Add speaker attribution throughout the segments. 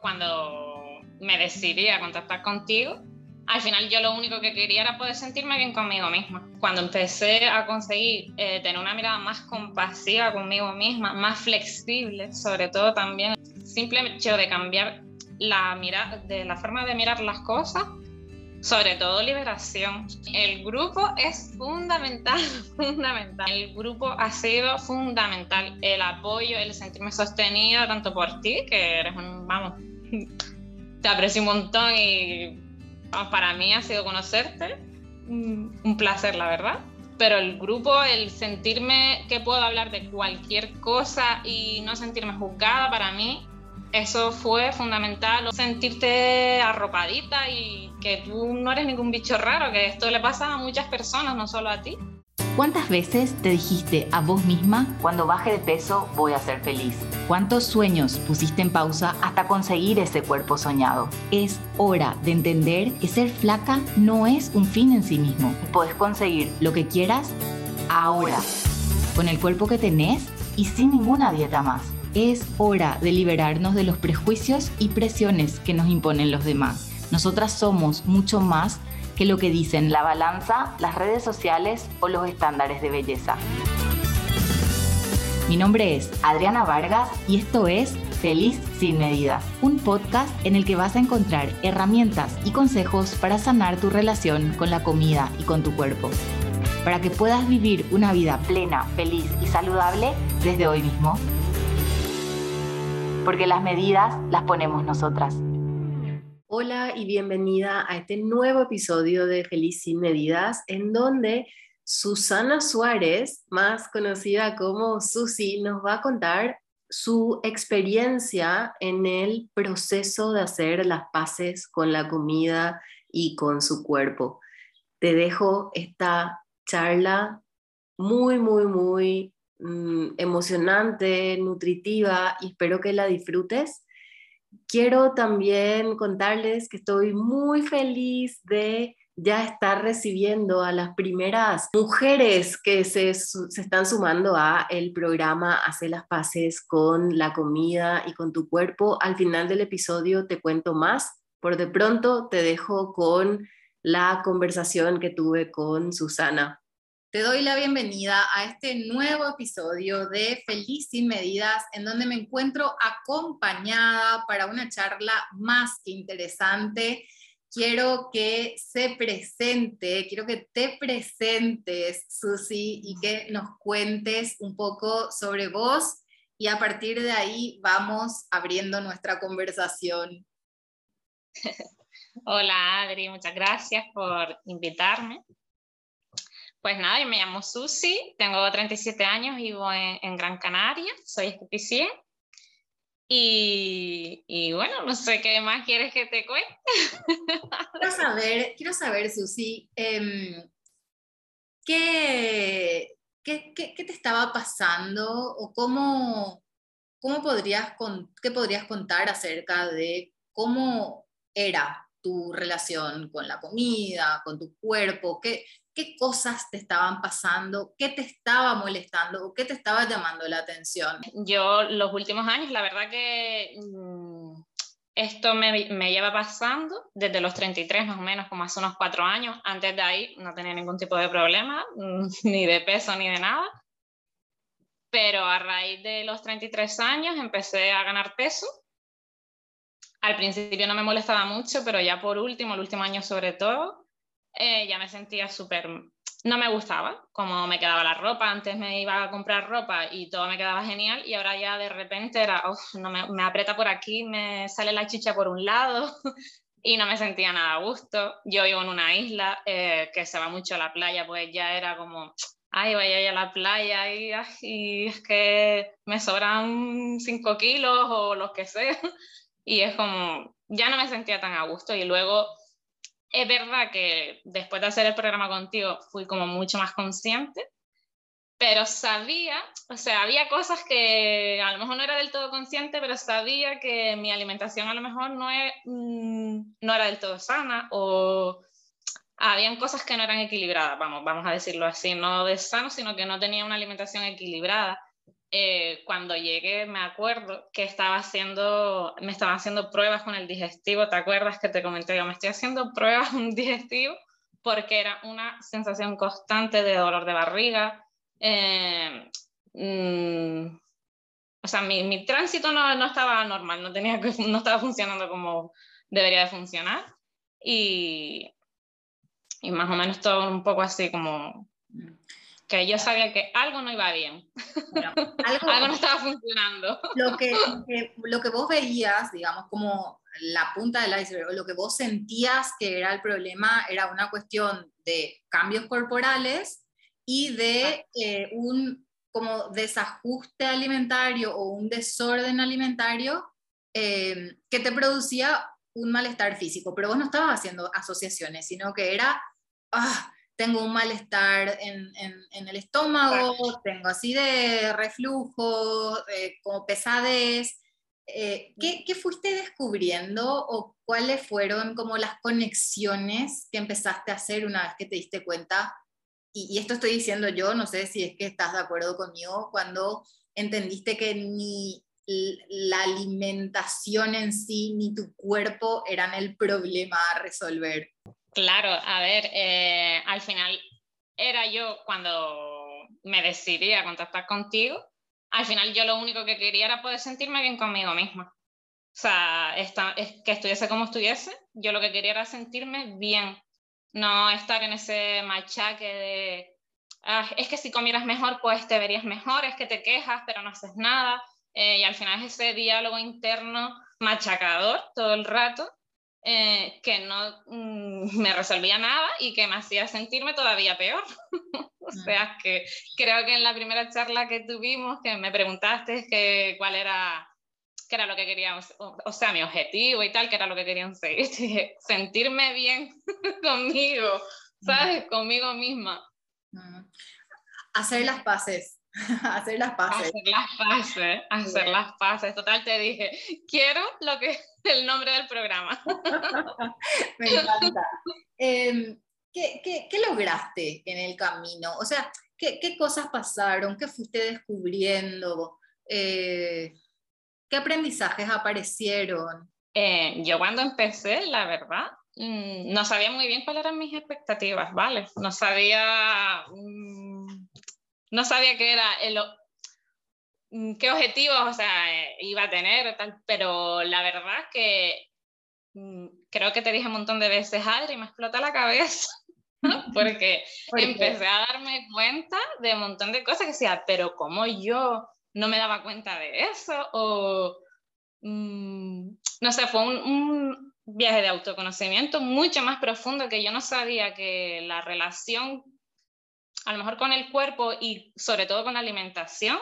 Speaker 1: cuando me decidí a contactar contigo, al final yo lo único que quería era poder sentirme bien conmigo misma. Cuando empecé a conseguir eh, tener una mirada más compasiva conmigo misma, más flexible, sobre todo también, simple hecho de cambiar la, mirada, de la forma de mirar las cosas, sobre todo liberación. El grupo es fundamental, fundamental. El grupo ha sido fundamental. El apoyo, el sentirme sostenida tanto por ti, que eres un, vamos, te aprecio un montón y para mí ha sido conocerte, un placer, la verdad. Pero el grupo, el sentirme que puedo hablar de cualquier cosa y no sentirme juzgada, para mí, eso fue fundamental. Sentirte arropadita y que tú no eres ningún bicho raro, que esto le pasa a muchas personas, no solo a ti.
Speaker 2: ¿Cuántas veces te dijiste a vos misma, cuando baje de peso voy a ser feliz? ¿Cuántos sueños pusiste en pausa hasta conseguir ese cuerpo soñado? Es hora de entender que ser flaca no es un fin en sí mismo. Puedes conseguir lo que quieras ahora, con el cuerpo que tenés y sin ninguna dieta más. Es hora de liberarnos de los prejuicios y presiones que nos imponen los demás. Nosotras somos mucho más que lo que dicen la balanza, las redes sociales o los estándares de belleza. Mi nombre es Adriana Vargas y esto es Feliz sin medida, un podcast en el que vas a encontrar herramientas y consejos para sanar tu relación con la comida y con tu cuerpo, para que puedas vivir una vida plena, feliz y saludable desde hoy mismo. Porque las medidas las ponemos nosotras.
Speaker 3: Hola y bienvenida a este nuevo episodio de Feliz sin Medidas, en donde Susana Suárez, más conocida como Susi, nos va a contar su experiencia en el proceso de hacer las paces con la comida y con su cuerpo. Te dejo esta charla muy, muy, muy mm, emocionante, nutritiva y espero que la disfrutes quiero también contarles que estoy muy feliz de ya estar recibiendo a las primeras mujeres que se, están sumando a el programa Hace las paces con la comida y con tu cuerpo. Al final del episodio te cuento más. Por de pronto te dejo con la conversación que tuve con Susana.
Speaker 4: Te doy la bienvenida a este nuevo episodio de Feliz sin Medidas, en donde me encuentro acompañada para una charla más que interesante. Quiero que se presente, quiero que te presentes, Susi, y que nos cuentes un poco sobre vos y a partir de ahí vamos abriendo nuestra conversación.
Speaker 1: Hola Adri, muchas gracias por invitarme. Pues nada, yo me llamo Susi, tengo 37 años, vivo en, Gran Canaria, soy esteticien. Y, y, bueno, no sé qué más quieres que te cuente.
Speaker 4: Quiero saber, quiero saber Susi, em, ¿qué, qué, qué, te estaba pasando o cómo, cómo podrías, qué podrías contar acerca de cómo era tu relación con la comida, con tu cuerpo? ¿Qué, qué cosas te estaban pasando, qué te estaba molestando o qué te estaba llamando la atención.
Speaker 1: Yo los últimos años, la verdad que mm, esto me, me, lleva pasando desde los 33 más o menos, como hace unos cuatro años. Antes de ahí no tenía ningún tipo de problema, ni de peso ni de nada. Pero a raíz de los 33 años empecé a ganar peso. Al principio no me molestaba mucho, pero ya por último, el último año sobre todo, eh, ya me sentía súper... No me gustaba cómo me quedaba la ropa. Antes me iba a comprar ropa y todo me quedaba genial y ahora ya de repente era, no me, me aprieta por aquí, me sale la chicha por un lado y no me sentía nada a gusto. Yo vivo en una isla eh, que se va mucho a la playa, pues ya era como, ay, voy a la playa y, y es que me sobran 5 kilos o los que sea. Y es como, ya no me sentía tan a gusto y luego es verdad que después de hacer el programa contigo fui como mucho más consciente, pero sabía, o sea, había cosas que a lo mejor no era del todo consciente, pero sabía que mi alimentación a lo mejor no, mm, no era del todo sana o habían cosas que no eran equilibradas, vamos, vamos a decirlo así, no de sano, sino que no tenía una alimentación equilibrada. Eh, cuando llegué me acuerdo que estaba haciendo, me estaban haciendo pruebas con el digestivo, ¿te acuerdas que te comenté? Yo me estoy haciendo pruebas con digestivo porque era una sensación constante de dolor de barriga. Eh, mm, o sea, mi, mi tránsito no, no, estaba normal, no, tenía no estaba funcionando como debería de funcionar. Y, y más o menos todo un poco así como que yo sabía que algo no iba bien, algo, no estaba funcionando.
Speaker 4: Lo que, lo que vos veías, digamos, como la punta del iceberg, o lo que vos sentías que era el problema, era una cuestión de cambios corporales y de eh, un como desajuste alimentario o un desorden alimentario eh, que te producía un malestar físico, pero vos no estabas haciendo asociaciones, sino que era, ah, tengo un malestar en, en, el estómago, tengo así de reflujo, eh, como pesadez. Eh, ¿qué, ¿qué, fuiste descubriendo o cuáles fueron como las conexiones que empezaste a hacer una vez que te diste cuenta? Y, y, esto estoy diciendo yo, no sé si es que estás de acuerdo conmigo, cuando entendiste que ni la alimentación en sí ni tu cuerpo eran el problema a resolver.
Speaker 1: Claro, a ver, eh, al final era yo cuando me decidí a contactar contigo, al final yo lo único que quería era poder sentirme bien conmigo misma. O sea, esta, es que estuviese como estuviese, yo lo que quería era sentirme bien, no estar en ese machaque de, ah, es que si comieras mejor, pues te verías mejor, es que te quejas, pero no haces nada. Eh, y al final es ese diálogo interno machacador todo el rato eh, que no mm, me resolvía nada y que me hacía sentirme todavía peor. o sea, que creo que en la primera charla que tuvimos, que me preguntaste que cuál era, qué era lo que queríamos, o, sea, mi objetivo y tal, que era lo que querían seguir, sentirme bien conmigo, ¿sabes? Conmigo misma.
Speaker 4: Hacer las paces. hacer las paces.
Speaker 1: Hacer las paces, hacer las paces. Total, te dije, quiero lo que el nombre del programa.
Speaker 4: Me encanta. Em, ¿qué, qué, qué, lograste en el camino? O sea, ¿qué, qué cosas pasaron? ¿Qué fuiste descubriendo? Eh, ¿Qué aprendizajes aparecieron?
Speaker 1: Eh, yo cuando empecé, la verdad, mm, no sabía muy bien cuáles eran mis expectativas, ¿vale? No sabía... Mm, no sabía qué era el, mm, qué objetivos o sea, iba a tener, tal, pero la verdad que mm, creo que te dije un montón de veces, Adri, me explota la cabeza, porque empecé a darme cuenta de un montón de cosas que decía, pero ¿cómo yo no me daba cuenta de eso? O, mm, no sé, fue un viaje de autoconocimiento mucho más profundo que yo no sabía que la relación a lo mejor con el cuerpo y sobre todo con la alimentación,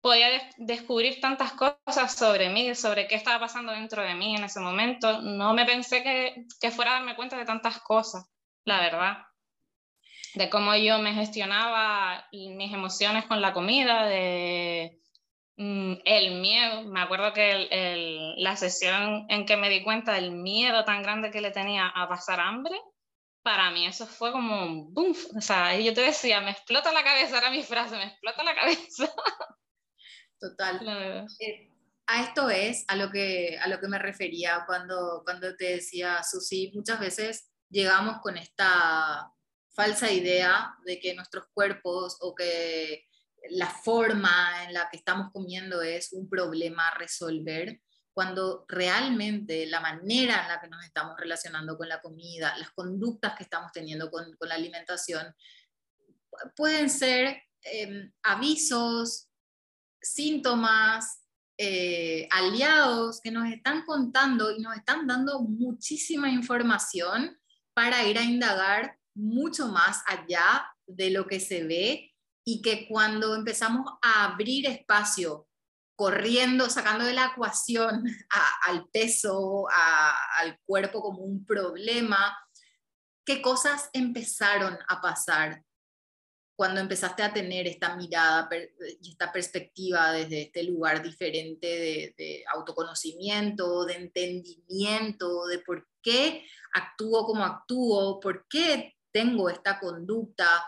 Speaker 1: podía descubrir tantas cosas sobre mí, sobre qué estaba pasando dentro de mí en ese momento. No me pensé que, fuera a darme cuenta de tantas cosas, la verdad. De cómo yo me gestionaba mis emociones con la comida, de mm, el miedo. Me acuerdo que la sesión en que me di cuenta del miedo tan grande que le tenía a pasar hambre, para mí eso fue como un boom. O sea, yo te decía, me explota la cabeza, era mi frase, me explota la cabeza.
Speaker 4: Total. Eh, a esto es a lo que, a lo que me refería cuando, cuando te decía, Susi, muchas veces llegamos con esta falsa idea de que nuestros cuerpos o que la forma en la que estamos comiendo es un problema a resolver cuando realmente la manera en la que nos estamos relacionando con la comida, las conductas que estamos teniendo con, la alimentación, pueden ser em, avisos, síntomas, eh, aliados que nos están contando y nos están dando muchísima información para ir a indagar mucho más allá de lo que se ve y que cuando empezamos a abrir espacio corriendo, sacando de la ecuación al peso, al cuerpo como un problema, ¿qué cosas empezaron a pasar cuando empezaste a tener esta mirada y esta perspectiva desde este lugar diferente de, de, autoconocimiento, de entendimiento, de por qué actúo como actúo, por qué tengo esta conducta?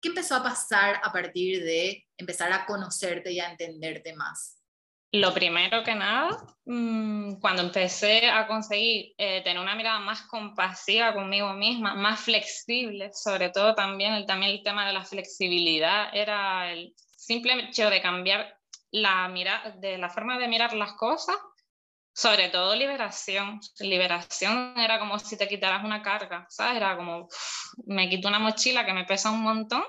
Speaker 4: ¿Qué empezó a pasar a partir de empezar a conocerte y a entenderte más?
Speaker 1: Lo primero que nada, mm, cuando empecé a conseguir eh, tener una mirada más compasiva conmigo misma, más flexible, sobre todo también el, también el tema de la flexibilidad, era el simple hecho de cambiar la, mirada, de la forma de mirar las cosas, sobre todo liberación. Liberación era como si te quitaras una carga, ¿sabes? Era como, me quito una mochila que me pesa un montón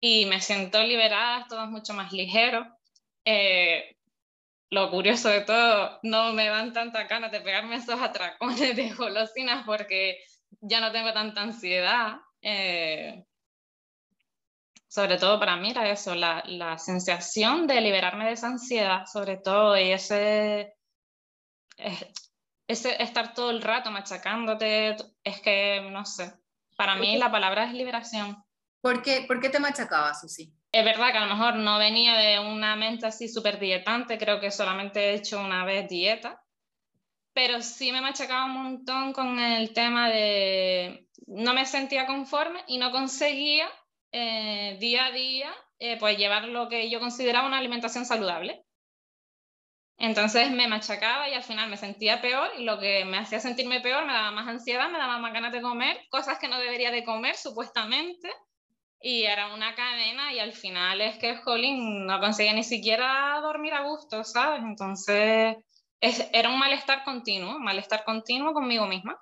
Speaker 1: y me siento liberada, todo es mucho más ligero. Eh, lo curioso de todo, no me dan tanta ganas de pegarme esos atracones de golosinas porque ya no tengo tanta ansiedad. Eh, sobre todo para mí era eso, la, la, sensación de liberarme de esa ansiedad, sobre todo, y ese, ese estar todo el rato machacándote, es que, no sé, para mí la palabra es liberación.
Speaker 4: ¿Por qué, ¿Por qué te machacabas, Susi?
Speaker 1: Es verdad que a lo mejor no venía de una mente así súper dietante, creo que solamente he hecho una vez dieta, pero sí me machacaba un montón con el tema de no me sentía conforme y no conseguía eh, día a día eh, pues llevar lo que yo consideraba una alimentación saludable. Entonces me machacaba y al final me sentía peor y lo que me hacía sentirme peor me daba más ansiedad, me daba más ganas de comer, cosas que no debería de comer supuestamente y era una cadena y al final es que Jolín no conseguía ni siquiera dormir a gusto, ¿sabes? Entonces era un malestar continuo, malestar continuo conmigo misma.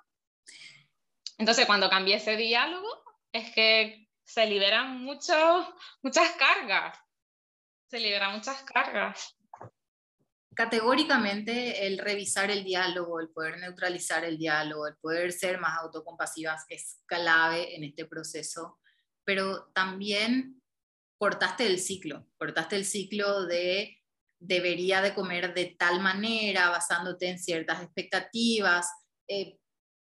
Speaker 1: Entonces cuando cambié ese diálogo es que se liberan muchos, muchas cargas, se liberan muchas cargas.
Speaker 4: Categóricamente el revisar el diálogo, el poder neutralizar el diálogo, el poder ser más autocompasivas es clave en este proceso pero también cortaste el ciclo, cortaste el ciclo de debería de comer de tal manera, basándote en ciertas expectativas, eh,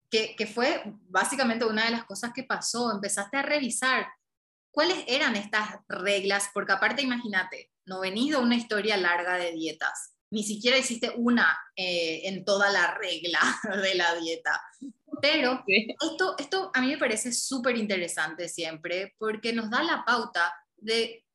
Speaker 4: que, que, fue básicamente una de las cosas que pasó, empezaste a revisar cuáles eran estas reglas, porque aparte imagínate, no venís de una historia larga de dietas, ni siquiera hiciste una eh, en toda la regla de la dieta. Pero esto, esto a mí me parece súper interesante siempre porque nos da la pauta de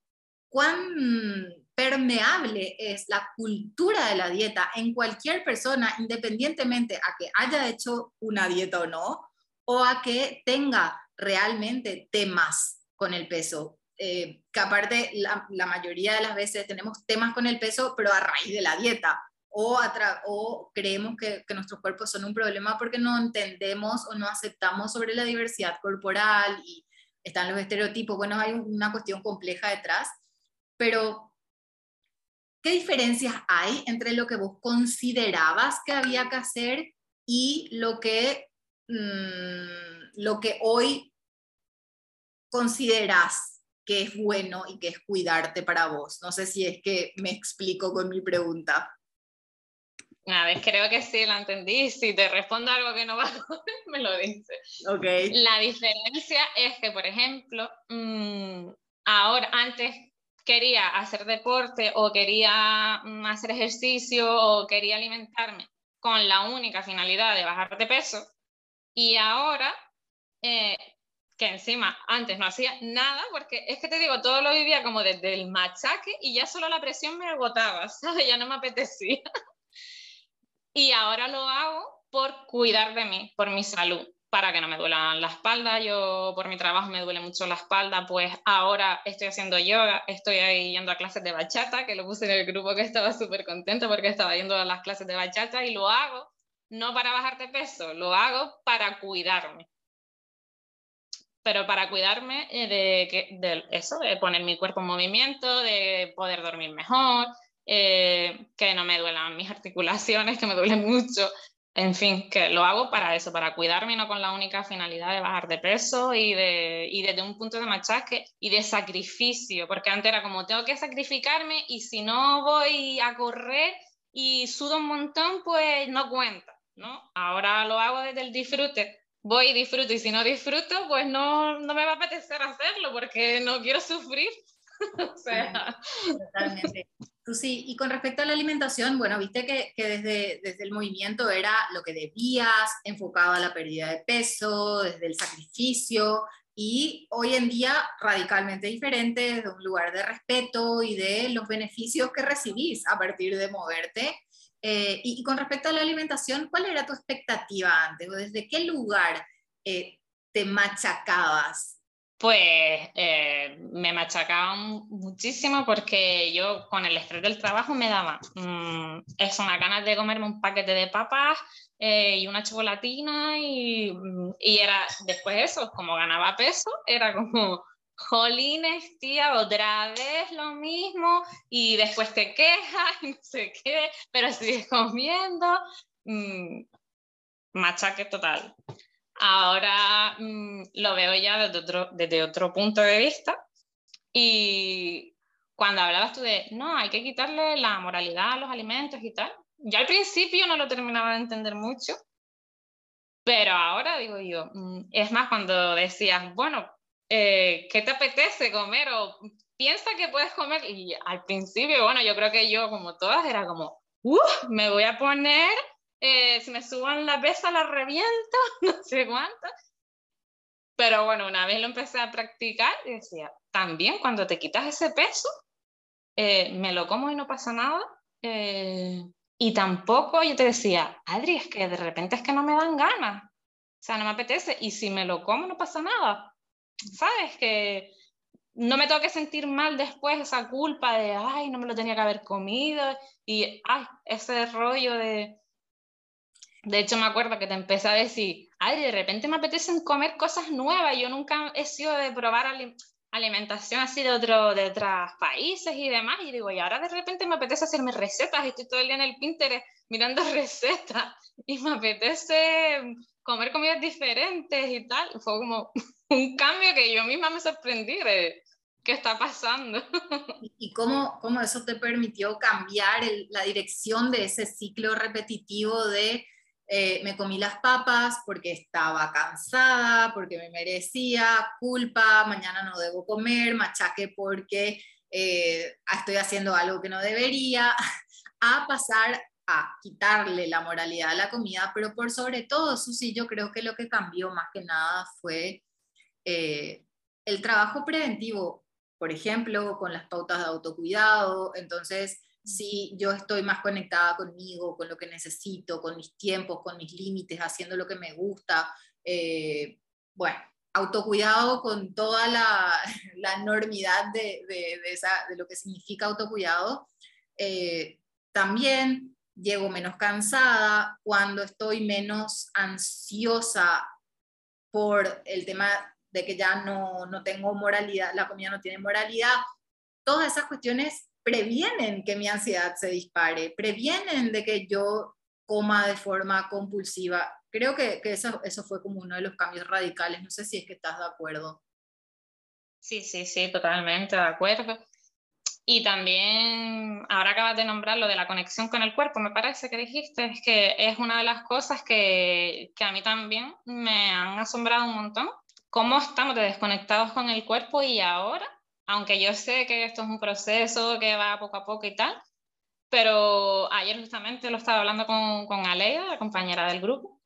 Speaker 4: cuán permeable es la cultura de la dieta en cualquier persona, independientemente a que haya hecho una dieta o no, o a que tenga realmente temas con el peso. Eh, que aparte la, la mayoría de las veces tenemos temas con el peso, pero a raíz de la dieta o, o creemos que, que, nuestros cuerpos son un problema porque no entendemos o no aceptamos sobre la diversidad corporal y están los estereotipos. Bueno, hay una cuestión compleja detrás, pero ¿qué diferencias hay entre lo que vos considerabas que había que hacer y lo que, mmm, lo que hoy consideras que es bueno y que es cuidarte para vos? No sé si es que me explico con mi pregunta.
Speaker 1: A ver, creo que sí, la entendí. Si te respondo algo que no va, me lo dices.
Speaker 4: Okay.
Speaker 1: La diferencia es que, por ejemplo, mmm, ahora, antes quería hacer deporte o quería mm, hacer ejercicio o quería alimentarme con la única finalidad de bajar de peso y ahora eh, que encima antes no hacía nada porque es que te digo, todo lo vivía como desde el machaque y ya solo la presión me agotaba. Ya no me apetecía. Y ahora lo hago por cuidar de mí, por mi salud, para que no me duela la espalda. Yo por mi trabajo me duele mucho la espalda, pues ahora estoy haciendo yoga, estoy ahí yendo a clases de bachata, que lo puse en el grupo que estaba súper contento porque estaba yendo a las clases de bachata y lo hago no para bajar de peso, lo hago para cuidarme. Pero para cuidarme eh, de, de eso, de poner mi cuerpo en movimiento, de poder dormir mejor, eh, que no me duelan mis articulaciones, que me duelen mucho. En fin, que lo hago para eso, para cuidarme y no con la única finalidad de bajar de peso y, de, y desde un punto de machaque y de sacrificio, porque antes era como tengo que sacrificarme y si no voy a correr y sudo un montón, pues no cuenta, ¿no? Ahora lo hago desde el disfrute, voy y disfruto y si no disfruto, pues no, no me va a apetecer hacerlo porque no quiero sufrir. o sea...
Speaker 4: Totalmente. Sí, y con respecto a la alimentación, bueno, viste que, que, desde, desde el movimiento era lo que debías, enfocado a la pérdida de peso, desde el sacrificio, y hoy en día radicalmente diferente, desde un lugar de respeto y de los beneficios que recibís a partir de moverte. Eh, y, con respecto a la alimentación, ¿cuál era tu expectativa antes? ¿Desde qué lugar eh, te machacabas
Speaker 1: pues eh, me machacaban muchísimo porque yo con el estrés del trabajo me daba mm, eso, ganas de comerme un paquete de papas y una chocolatina y, mm, y, era después eso, como ganaba peso, era como, jolines, tía, otra vez lo mismo y después te quejas y no sé qué, pero sigues comiendo, mm, machaque total. Ahora mm, lo veo ya desde otro, desde otro punto de vista y cuando hablabas tú de, no, hay que quitarle la moralidad a los alimentos y tal, ya al principio no lo terminaba de entender mucho, pero ahora digo yo, mm, es más cuando decías, bueno, eh, ¿qué te apetece comer? O piensa que puedes comer. Y al principio, bueno, yo creo que yo, como todas, era como, uff, me voy a poner eh, si me suban la pesa la reviento, no sé cuánto. Pero bueno, una vez lo empecé a practicar decía, también cuando te quitas ese peso, eh, me lo como y no pasa nada. Eh, y tampoco yo te decía, Adri, es que de repente es que no me dan ganas. O sea, no me apetece. Y si me lo como, no pasa nada. ¿Sabes? Que no me tengo que sentir mal después esa culpa de, ay, no me lo tenía que haber comido. Y, ay, ese rollo de, de hecho, me acuerdo que te empecé a decir, ay, de repente me apetece comer cosas nuevas. Yo nunca he sido de probar alimentación así de, otro, de otros países y demás. Y digo, y ahora de repente me apetece hacerme recetas. Estoy todo el día en el Pinterest mirando recetas. Y me apetece comer comidas diferentes y tal. Fue como un cambio que yo misma me sorprendí de qué está pasando.
Speaker 4: ¿Y cómo, cómo eso te permitió cambiar la dirección de ese ciclo repetitivo de eh, me comí las papas porque estaba cansada, porque me merecía, culpa, mañana no debo comer, machaque porque eh, estoy haciendo algo que no debería, a pasar a quitarle la moralidad a la comida, pero por sobre todo, Susi, yo creo que lo que cambió más que nada fue eh, el trabajo preventivo, por ejemplo, con las pautas de autocuidado, entonces si yo estoy más conectada conmigo, con lo que necesito, con mis tiempos, con mis límites, haciendo lo que me gusta. Eh, bueno, autocuidado con toda la, la enormidad de, de, esa, de, lo que significa autocuidado. Eh, también llego menos cansada cuando estoy menos ansiosa por el tema de que ya no, no tengo moralidad, la comida no tiene moralidad. Todas esas cuestiones previenen que mi ansiedad se dispare, previenen de que yo coma de forma compulsiva. Creo que, eso, eso fue como uno de los cambios radicales. No sé si es que estás de acuerdo.
Speaker 1: Sí, sí, sí, totalmente de acuerdo. Y también, ahora acabas de nombrar lo de la conexión con el cuerpo, me parece que dijiste, que es una de las cosas que, que a mí también me han asombrado un montón. Cómo estamos desconectados con el cuerpo y ahora aunque yo sé que esto es un proceso que va poco a poco y tal, pero ayer justamente lo estaba hablando con, con Aleida, la compañera del grupo,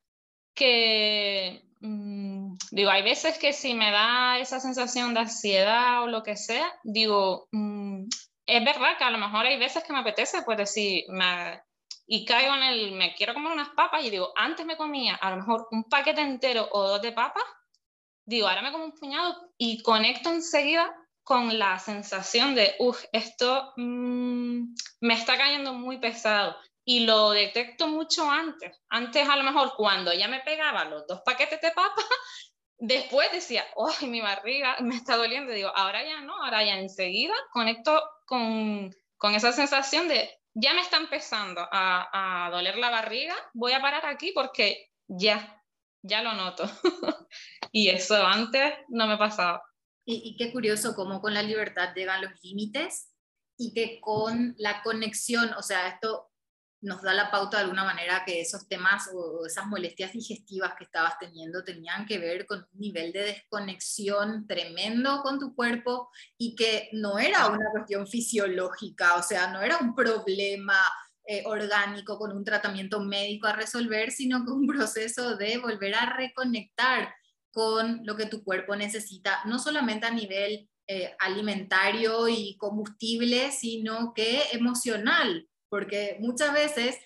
Speaker 1: que mm, digo, hay veces que si me da esa sensación de ansiedad o lo que sea, digo, mm, es verdad que a lo mejor hay veces que me apetece, pues decir, me, y caigo en el, me quiero comer unas papas y digo, antes me comía a lo mejor un paquete entero o dos de papas, digo, ahora me como un puñado y conecto enseguida con la sensación de, uff, esto mm, me está cayendo muy pesado. Y lo detecto mucho antes. Antes a lo mejor cuando ya me pegaba los dos paquetes de papa, después decía, uy, mi barriga me está doliendo. Digo, ahora ya no, ahora ya enseguida conecto con, con esa sensación de, ya me está empezando a, a doler la barriga, voy a parar aquí porque ya, ya lo noto. y eso antes no me pasaba.
Speaker 4: Y, qué curioso cómo con la libertad llegan los límites y que con la conexión, o sea, esto nos da la pauta de alguna manera que esos temas o esas molestias digestivas que estabas teniendo tenían que ver con un nivel de desconexión tremendo con tu cuerpo y que no era una cuestión fisiológica, o sea, no era un problema eh, orgánico con un tratamiento médico a resolver, sino que un proceso de volver a reconectar con lo que tu cuerpo necesita, no solamente a nivel eh, alimentario y combustible, sino que emocional, porque muchas veces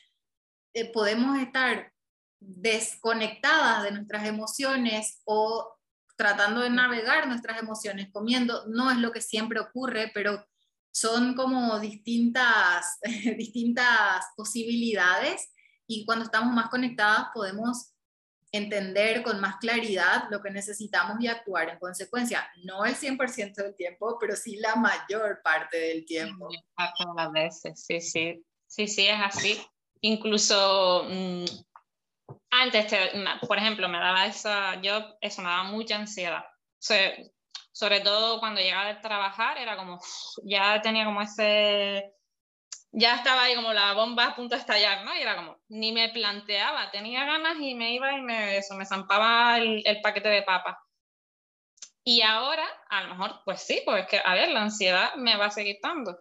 Speaker 4: eh, podemos estar desconectadas de nuestras emociones o tratando de navegar nuestras emociones comiendo. No es lo que siempre ocurre, pero son como distintas, distintas posibilidades y cuando estamos más conectadas podemos entender con más claridad lo que necesitamos y actuar en consecuencia. No el 100% del tiempo, pero sí la mayor parte del tiempo.
Speaker 1: Las veces, sí, sí. Sí, sí, es así. Incluso mm, antes, por ejemplo, me daba esa, yo, eso me daba mucha ansiedad. Sobre todo cuando llegaba de trabajar, era como, ya tenía como ese ya estaba ahí como la bomba a punto de estallar, ¿no? Y era como, ni me planteaba, tenía ganas y me iba y me, eso, me zampaba el, el paquete de papas. Y ahora, a lo mejor, pues sí, pues que, a ver, la ansiedad me va a seguir dando.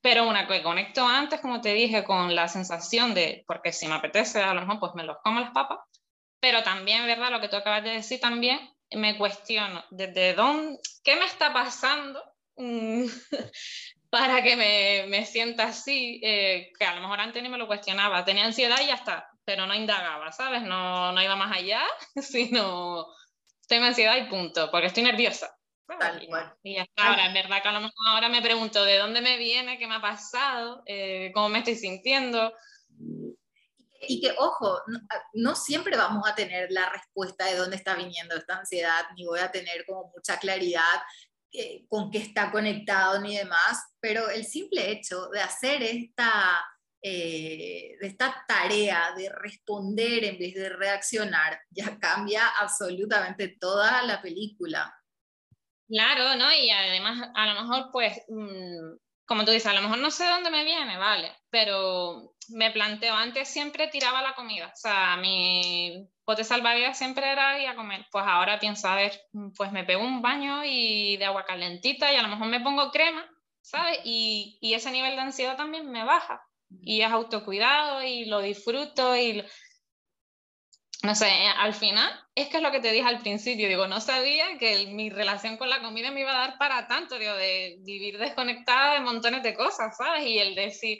Speaker 1: Pero una que conecto antes, como te dije, con la sensación de, porque si me apetece, a lo mejor pues me los como las papas, pero también, ¿verdad? Lo que tú acabas de decir también, me cuestiono, ¿desde dónde, qué me está pasando? Mm, para que me, me sienta así, eh, que a lo mejor antes ni me lo cuestionaba, tenía ansiedad y ya está, pero no indagaba, ¿sabes? No, no iba más allá, sino tengo ansiedad y punto, porque estoy nerviosa. Y ya está, ahora, es verdad que a lo mejor ahora me pregunto de dónde me viene, qué me ha pasado, eh, cómo me estoy sintiendo.
Speaker 4: Y que, ojo, no, no, siempre vamos a tener la respuesta de dónde está viniendo esta ansiedad, ni voy a tener como mucha claridad con qué está conectado ni demás, pero el simple hecho de hacer esta, eh, de esta tarea de responder en vez de reaccionar ya cambia absolutamente toda la película.
Speaker 1: Claro, ¿no? Y además, a lo mejor, pues, mm, como tú dices, a lo mejor no sé dónde me viene, vale, pero me planteo, antes siempre tiraba la comida, o sea, mi bote salvavidas siempre era ir a comer. Pues ahora pienso, a ver, pues me pego un baño y de agua calentita y a lo mejor me pongo crema, ¿sabes? Y, y ese nivel de ansiedad también me baja. Y es autocuidado y lo disfruto y... No sé, al final es que es lo que te dije al principio, digo, no sabía que mi relación con la comida me iba a dar para tanto, digo, de vivir desconectada de montones de cosas, ¿sabes? Y el decir,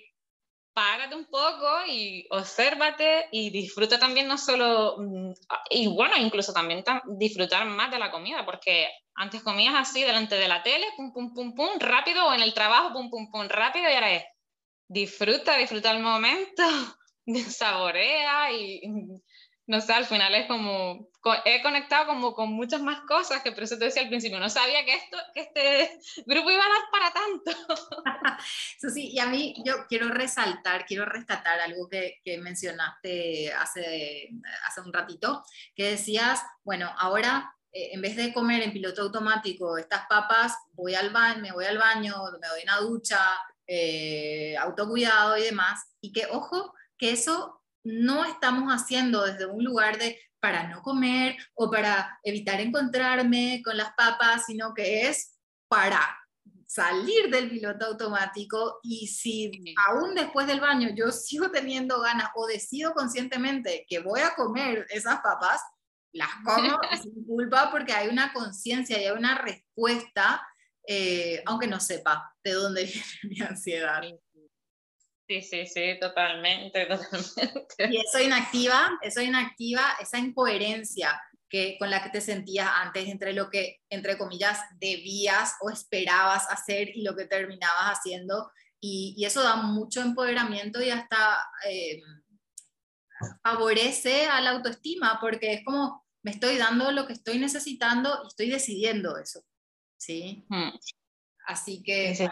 Speaker 1: párate un poco y obsérvate y disfruta también no solo, mm, y bueno, incluso también disfrutar más de la comida, porque antes comías así delante de la tele, pum, pum, pum, pum, rápido, o en el trabajo, pum, pum, pum, rápido, y ahora es, disfruta, disfruta el momento, saborea y no sé, al final es como, he conectado como con muchas más cosas que por eso te decía al principio, no sabía que, esto, este grupo iba a dar para tanto.
Speaker 4: sí, y a mí yo quiero resaltar, quiero rescatar algo que, que mencionaste hace, hace un ratito, que decías, bueno, ahora eh, en vez de comer en piloto automático estas papas, voy al baño, me voy al baño, me doy una ducha, eh, autocuidado y demás, y que ojo, que eso no estamos haciendo desde un lugar de para no comer o para evitar encontrarme con las papas, sino que es para salir del piloto automático y si aún después del baño yo sigo teniendo ganas o decido conscientemente que voy a comer esas papas, las como sin culpa porque hay una conciencia y hay una respuesta, eh, aunque no sepa de dónde viene mi ansiedad.
Speaker 1: Sí, sí, sí, totalmente, totalmente.
Speaker 4: Y eso inactiva, eso inactiva esa incoherencia que, con la que te sentías antes entre lo que, entre comillas, debías o esperabas hacer y lo que terminabas haciendo. Y, y eso da mucho empoderamiento y hasta eh, favorece a la autoestima, porque es como, me estoy dando lo que estoy necesitando y estoy decidiendo eso. ¿Sí? Hmm. Así que, sí,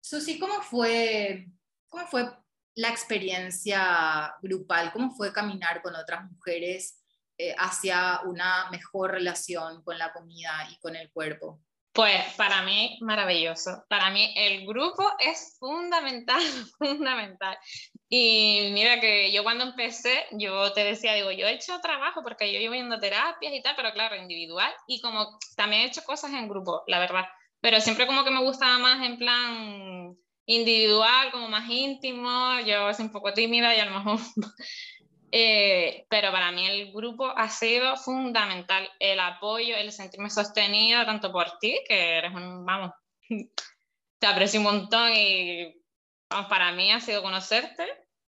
Speaker 4: Susi, ¿cómo fue ¿Cómo fue la experiencia grupal? ¿Cómo fue caminar con otras mujeres eh, hacia una mejor relación con la comida y con el cuerpo?
Speaker 1: Pues para mí maravilloso. Para mí el grupo es fundamental, fundamental. Y mira que yo cuando empecé, yo te decía, digo, yo he hecho trabajo porque yo llevo yendo terapias y tal, pero claro, individual. Y como también he hecho cosas en grupo, la verdad. Pero siempre como que me gustaba más en plan individual, como más íntimo, yo soy un poco tímida y a lo mejor Eh, pero para mí el grupo ha sido fundamental, el apoyo, el sentirme sostenida tanto por ti, que eres un, vamos, te aprecio un montón y vamos, para mí ha sido conocerte,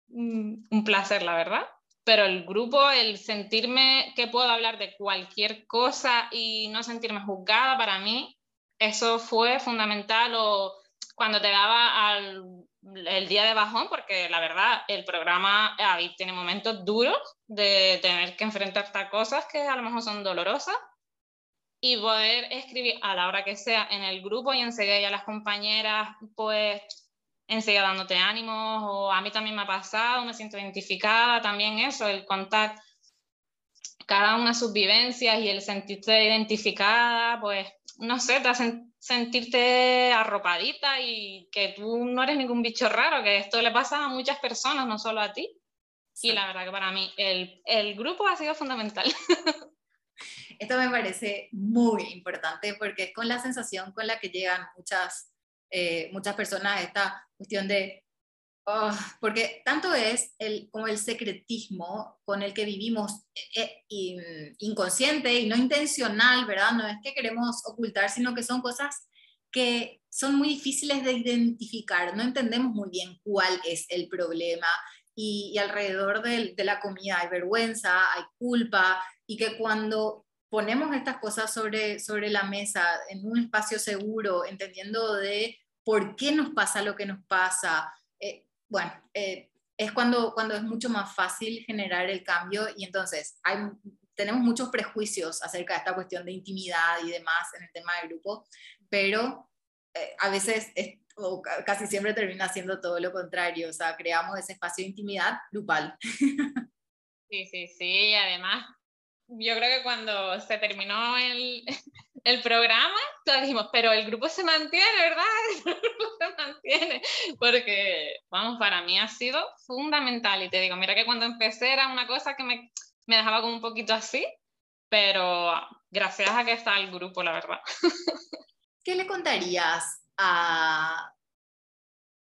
Speaker 1: mm, un placer, la verdad. Pero el grupo, el sentirme que puedo hablar de cualquier cosa y no sentirme juzgada, para mí eso fue fundamental. O cuando te daba al, el día de bajón, porque la verdad el programa ahí tiene momentos duros de tener que enfrentarte a cosas que a lo mejor son dolorosas. Y poder escribir a la hora que sea en el grupo y enseguida ya las compañeras pues enseguida dándote ánimos o a mí también me ha pasado, me siento identificada, también eso, el contar cada una sus vivencias y el sentirte identificada, pues no sé, te hacen sentirte arropadita y que tú no eres ningún bicho raro, que esto le pasa a muchas personas, no solo a ti. Y la verdad que para mí el, el grupo ha sido fundamental.
Speaker 4: Esto me parece muy importante porque es con la sensación con la que llegan muchas, eh, muchas personas esta cuestión de, oh", porque tanto es el, como el secretismo con el que vivimos eh, eh, inconsciente y no intencional, ¿verdad? No es que queremos ocultar, sino que son cosas que son muy difíciles de identificar, no entendemos muy bien cuál es el problema y, alrededor de, de, la comida hay vergüenza, hay culpa y que cuando ponemos estas cosas sobre, sobre la mesa en un espacio seguro, entendiendo de por qué nos pasa lo que nos pasa, eh, bueno, eh, es cuando, cuando es mucho más fácil generar el cambio y entonces hay, tenemos muchos prejuicios acerca de esta cuestión de intimidad y demás en el tema del grupo, pero eh, a veces o casi siempre termina siendo todo lo contrario, o sea, creamos ese espacio de intimidad grupal.
Speaker 1: Sí, sí, sí, y además yo creo que cuando se terminó el, el programa, todos dijimos, pero el grupo se mantiene, ¿verdad? El grupo se mantiene, porque, vamos, para mí ha sido fundamental. Y te digo, mira que cuando empecé era una cosa que me, me dejaba como un poquito así, pero gracias a que está el grupo, la verdad.
Speaker 4: ¿Qué le contarías a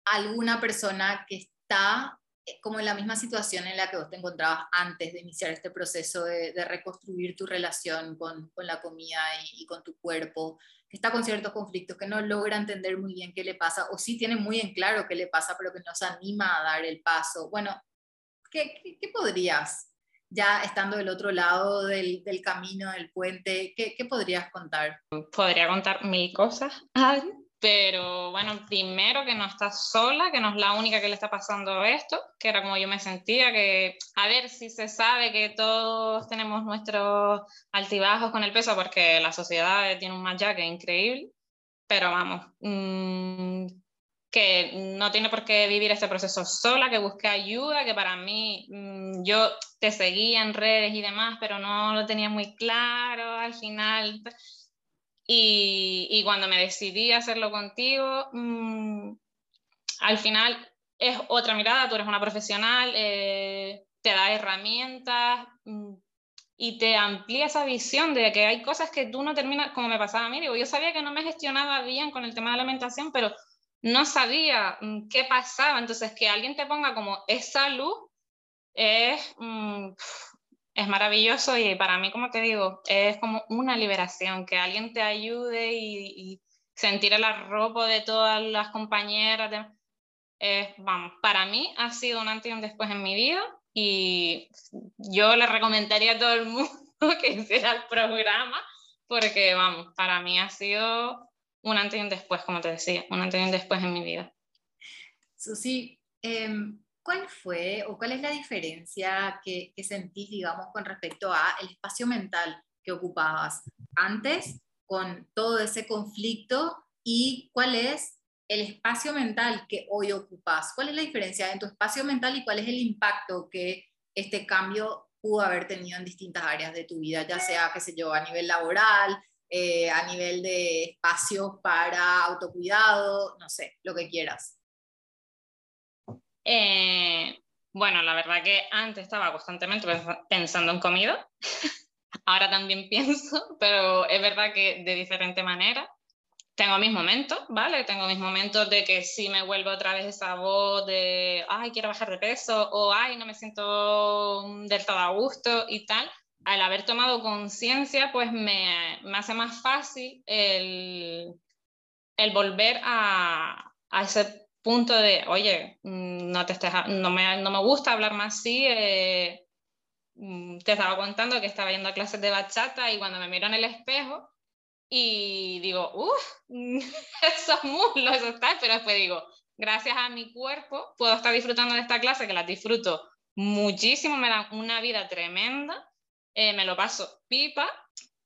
Speaker 4: alguna persona que está como en la misma situación en la que vos te encontrabas antes de iniciar este proceso de, reconstruir tu relación con, la comida y, con tu cuerpo, que está con ciertos conflictos, que no logra entender muy bien qué le pasa, o sí tiene muy en claro qué le pasa, pero que no se anima a dar el paso. Bueno, ¿qué, podrías, ya estando del otro lado del, del camino, del puente, ¿qué, ¿qué, podrías contar?
Speaker 1: Podría contar mil cosas, pero bueno, primero que no estás sola, que no es la única que le está pasando esto, que era como yo me sentía, que a ver si se sabe que todos tenemos nuestros altibajos con el peso, porque la sociedad tiene un machaque increíble, pero vamos, mmm, que no tiene por qué vivir este proceso sola, que busque ayuda, que para mí mmm, yo te seguía en redes y demás, pero no lo tenía muy claro al final y, y, cuando me decidí a hacerlo contigo, mmm, al final es otra mirada, tú eres una profesional, eh, te da herramientas mmm, y te amplía esa visión de que hay cosas que tú no terminas, como me pasaba a mí, digo, yo sabía que no me gestionaba bien con el tema de la alimentación, pero no sabía mmm, qué pasaba, entonces que alguien te ponga como esa luz es, mmm, es maravilloso y para mí, como te digo, es como una liberación, que alguien te ayude y, sentir el arropo de todas las compañeras. vamos, para mí ha sido un antes y un después en mi vida y yo le recomendaría a todo el mundo que hiciera el programa porque, vamos, para mí ha sido un antes y un después, como te decía, un antes y un después en mi vida.
Speaker 4: Susi, eh, ¿cuál fue o cuál es la diferencia que, que sentís, digamos, con respecto a el espacio mental que ocupabas antes con todo ese conflicto y cuál es el espacio mental que hoy ocupas? ¿Cuál es la diferencia en tu espacio mental y cuál es el impacto que este cambio pudo haber tenido en distintas áreas de tu vida, ya sea, qué sé yo, a nivel laboral, eh, a nivel de espacios para autocuidado, no sé, lo que quieras.
Speaker 1: Eh, bueno, la verdad que antes estaba constantemente pensando en comida, ahora también pienso, pero es verdad que de diferente manera. tengo mis momentos, ¿vale? Tengo mis momentos de que sí me vuelvo otra vez esa voz de, ay, quiero bajar de peso, o ay, no me siento del todo a gusto y tal. Al haber tomado conciencia, pues me, me, hace más fácil el, el volver a, a, ese punto de, oye, mm, no, te estés, no, me, no me gusta hablar más así, eh, mm, te estaba contando que estaba yendo a clases de bachata y cuando me miro en el espejo, y digo, uff, esos muslos, eso está, pero después digo, gracias a mi cuerpo puedo estar disfrutando de esta clase, que la disfruto muchísimo, me dan una vida tremenda, eh, me lo paso pipa.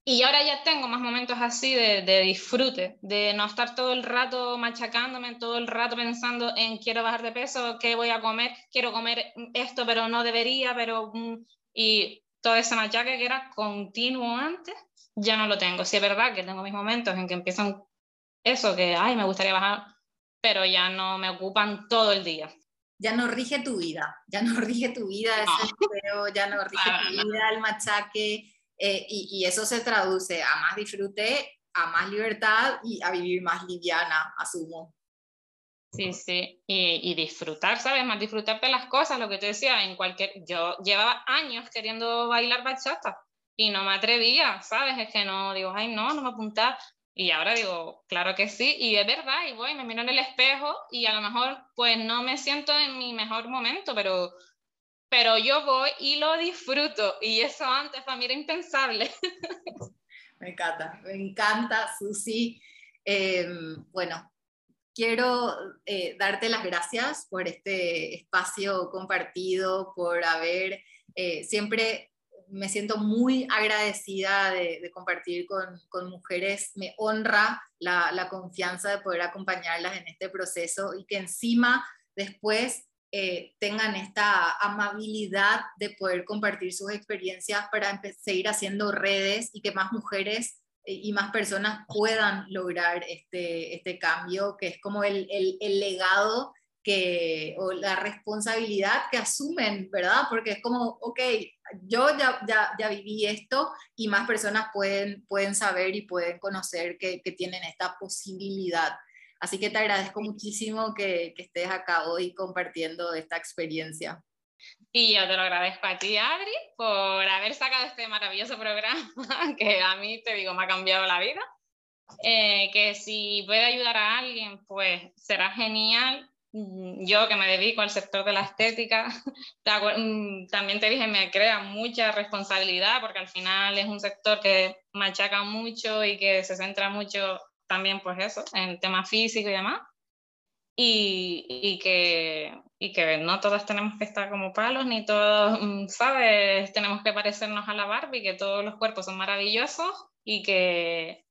Speaker 1: Y ahora ya tengo más momentos así de, de, disfrute, de no estar todo el rato machacándome, todo el rato pensando en quiero bajar de peso, qué voy a comer, quiero comer esto, pero no debería, pero... Mm, y todo ese machaque que era continuo antes, ya no lo tengo. Sí es verdad que tengo mis momentos en que empiezan eso, que, ay, me gustaría bajar, pero ya no me ocupan todo el día.
Speaker 4: Ya no rige tu vida, ya no rige tu vida ese deseo, ya no rige tu vida el machaque, eh, y, y eso se traduce a más disfrute, a más libertad y a vivir más liviana, asumo.
Speaker 1: Sí, sí, y, y, disfrutar, ¿sabes? Más disfrutar de las cosas, lo que te decía, en cualquier... Yo llevaba años queriendo bailar bachata y no me atrevía, ¿sabes? Es que no, digo, ay, no, no me apuntaba. Y ahora digo, claro que sí, y es verdad, y voy, me miro en el espejo y a lo mejor pues no me siento en mi mejor momento, pero, pero yo voy y lo disfruto, y eso antes para mí era impensable.
Speaker 4: Me encanta, me encanta, Susi. Eh, bueno, quiero eh, darte las gracias por este espacio compartido, por haber eh, siempre me siento muy agradecida de, compartir con, mujeres. Me honra la, confianza de poder acompañarlas en este proceso y que encima después eh, tengan esta amabilidad de poder compartir sus experiencias para seguir haciendo redes y que más mujeres eh, y más personas puedan lograr este, este cambio, que es como el, el, legado que, o la responsabilidad que asumen, ¿verdad? Porque es como, ok, yo ya, ya, viví esto y más personas pueden, pueden saber y pueden conocer que tienen esta posibilidad. Así que te agradezco muchísimo que, que estés acá hoy compartiendo esta experiencia.
Speaker 1: Y yo te lo agradezco a ti, Adri, por haber sacado este maravilloso programa que a mí, te digo, me ha cambiado la vida. Eh, que si puede ayudar a alguien, pues será genial. Mm, yo que me dedico al sector de la estética, mm, también te dije, me crea mucha responsabilidad porque al final es un sector que machaca mucho y que se centra mucho también, pues eso, en temas físicos y demás y, y, que, y que no todas tenemos que estar como palos, ni todos, mm, ¿sabes? Tenemos que parecernos a la Barbie, que todos los cuerpos son maravillosos y que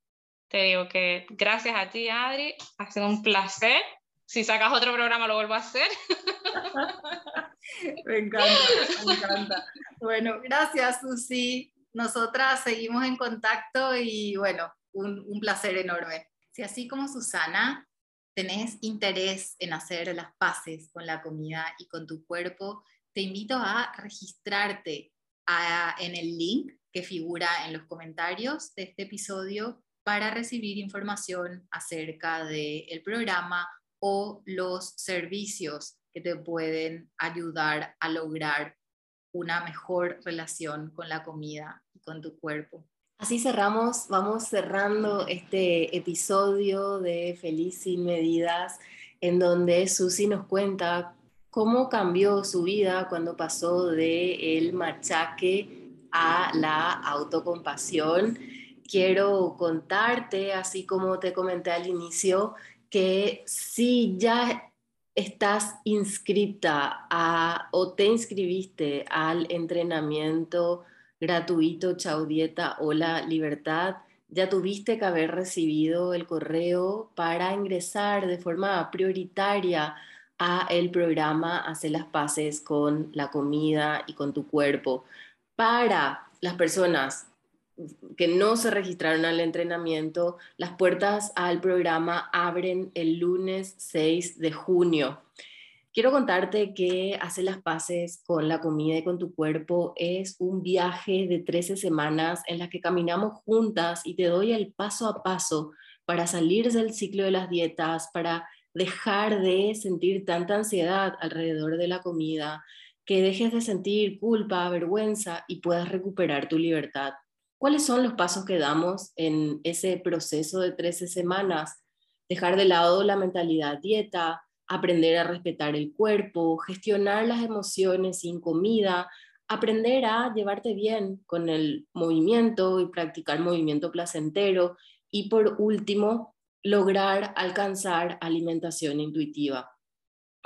Speaker 1: te digo que gracias a ti, Adri, ha sido un placer. Si sacas otro programa lo vuelvo a hacer.
Speaker 4: me encanta, me encanta. Bueno, gracias, Susi. Nosotras seguimos en contacto y bueno, un, placer enorme. Si así como Susana tenés interés en hacer las paces con la comida y con tu cuerpo, te invito a registrarte en el link que figura en los comentarios de este episodio para recibir información acerca del programa o los servicios que te pueden ayudar a lograr una mejor relación con la comida y con tu cuerpo.
Speaker 3: Así cerramos, vamos cerrando este episodio de Feliz sin medidas, en donde Susi nos cuenta cómo cambió su vida cuando pasó de el machaque a la autocompasión. Quiero contarte, así como te comenté al inicio, que si ya estás inscrita a, o te inscribiste al entrenamiento gratuito, Chau Dieta, Hola Libertad, ya tuviste que haber recibido el correo para ingresar de forma prioritaria a el programa Hacer las paces con la comida y con tu cuerpo. Para las personas que no se registraron al entrenamiento, las puertas al programa abren el lunes 6 de junio. Quiero contarte que hacer las paces con la comida y con tu cuerpo es un viaje de 13 semanas en las que caminamos juntas y te doy el paso a paso para salir del ciclo de las dietas, para dejar de sentir tanta ansiedad alrededor de la comida, que dejes de sentir culpa, vergüenza y puedas recuperar tu libertad. ¿Cuáles son los pasos que damos en ese proceso de 13 semanas? Dejar de lado la mentalidad dieta, aprender a respetar el cuerpo, gestionar las emociones sin comida, aprender a llevarte bien con el movimiento y practicar movimiento placentero y por último, lograr alcanzar alimentación intuitiva.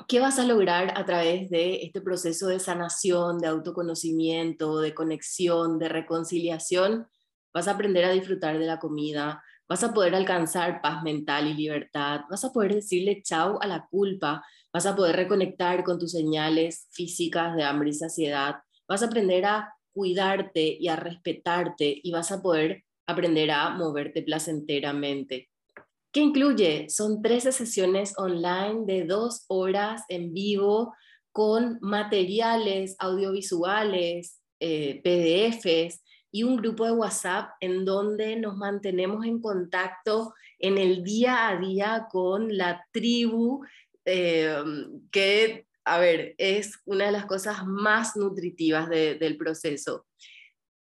Speaker 3: ¿Qué vas a lograr a través de este proceso de sanación, de autoconocimiento, de conexión, de reconciliación? Vas a aprender a disfrutar de la comida, vas a poder alcanzar paz mental y libertad, vas a poder decirle chau a la culpa, vas a poder reconectar con tus señales físicas de hambre y saciedad, vas a aprender a cuidarte y a respetarte y vas a poder aprender a moverte placenteramente. ¿Qué incluye? Son 13 sesiones online de dos horas en vivo con materiales audiovisuales, eh, PDFs y un grupo de WhatsApp en donde nos mantenemos en contacto en el día a día con la tribu eh, que, a ver, es una de las cosas más nutritivas del proceso.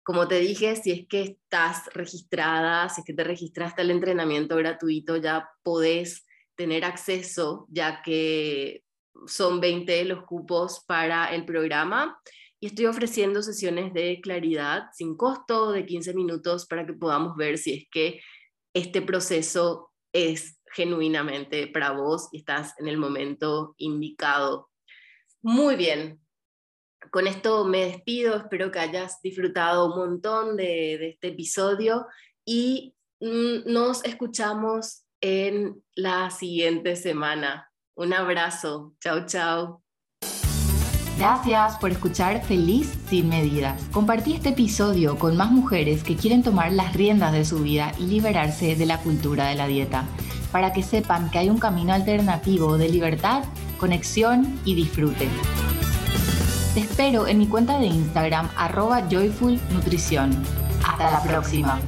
Speaker 3: Como te dije, si es que estás registrada, si es que te registraste al entrenamiento gratuito, ya podés tener acceso, ya que son 20 los cupos para el programa. Estoy ofreciendo sesiones de claridad sin costo de 15 minutos para que podamos ver si es que este proceso es genuinamente para vos y estás en el momento indicado. Muy bien, con esto me despido, espero que hayas disfrutado un montón de, este episodio y mm, nos escuchamos en la siguiente semana. Un abrazo, chao, chao.
Speaker 2: Gracias por escuchar Feliz sin medidas. Compartí este episodio con más mujeres que quieren tomar las riendas de su vida y liberarse de la cultura de la dieta, para que sepan que hay un camino alternativo de libertad, conexión y disfrute. Te espero en mi cuenta de Instagram arroba joyfulnutrición. Hasta la próxima.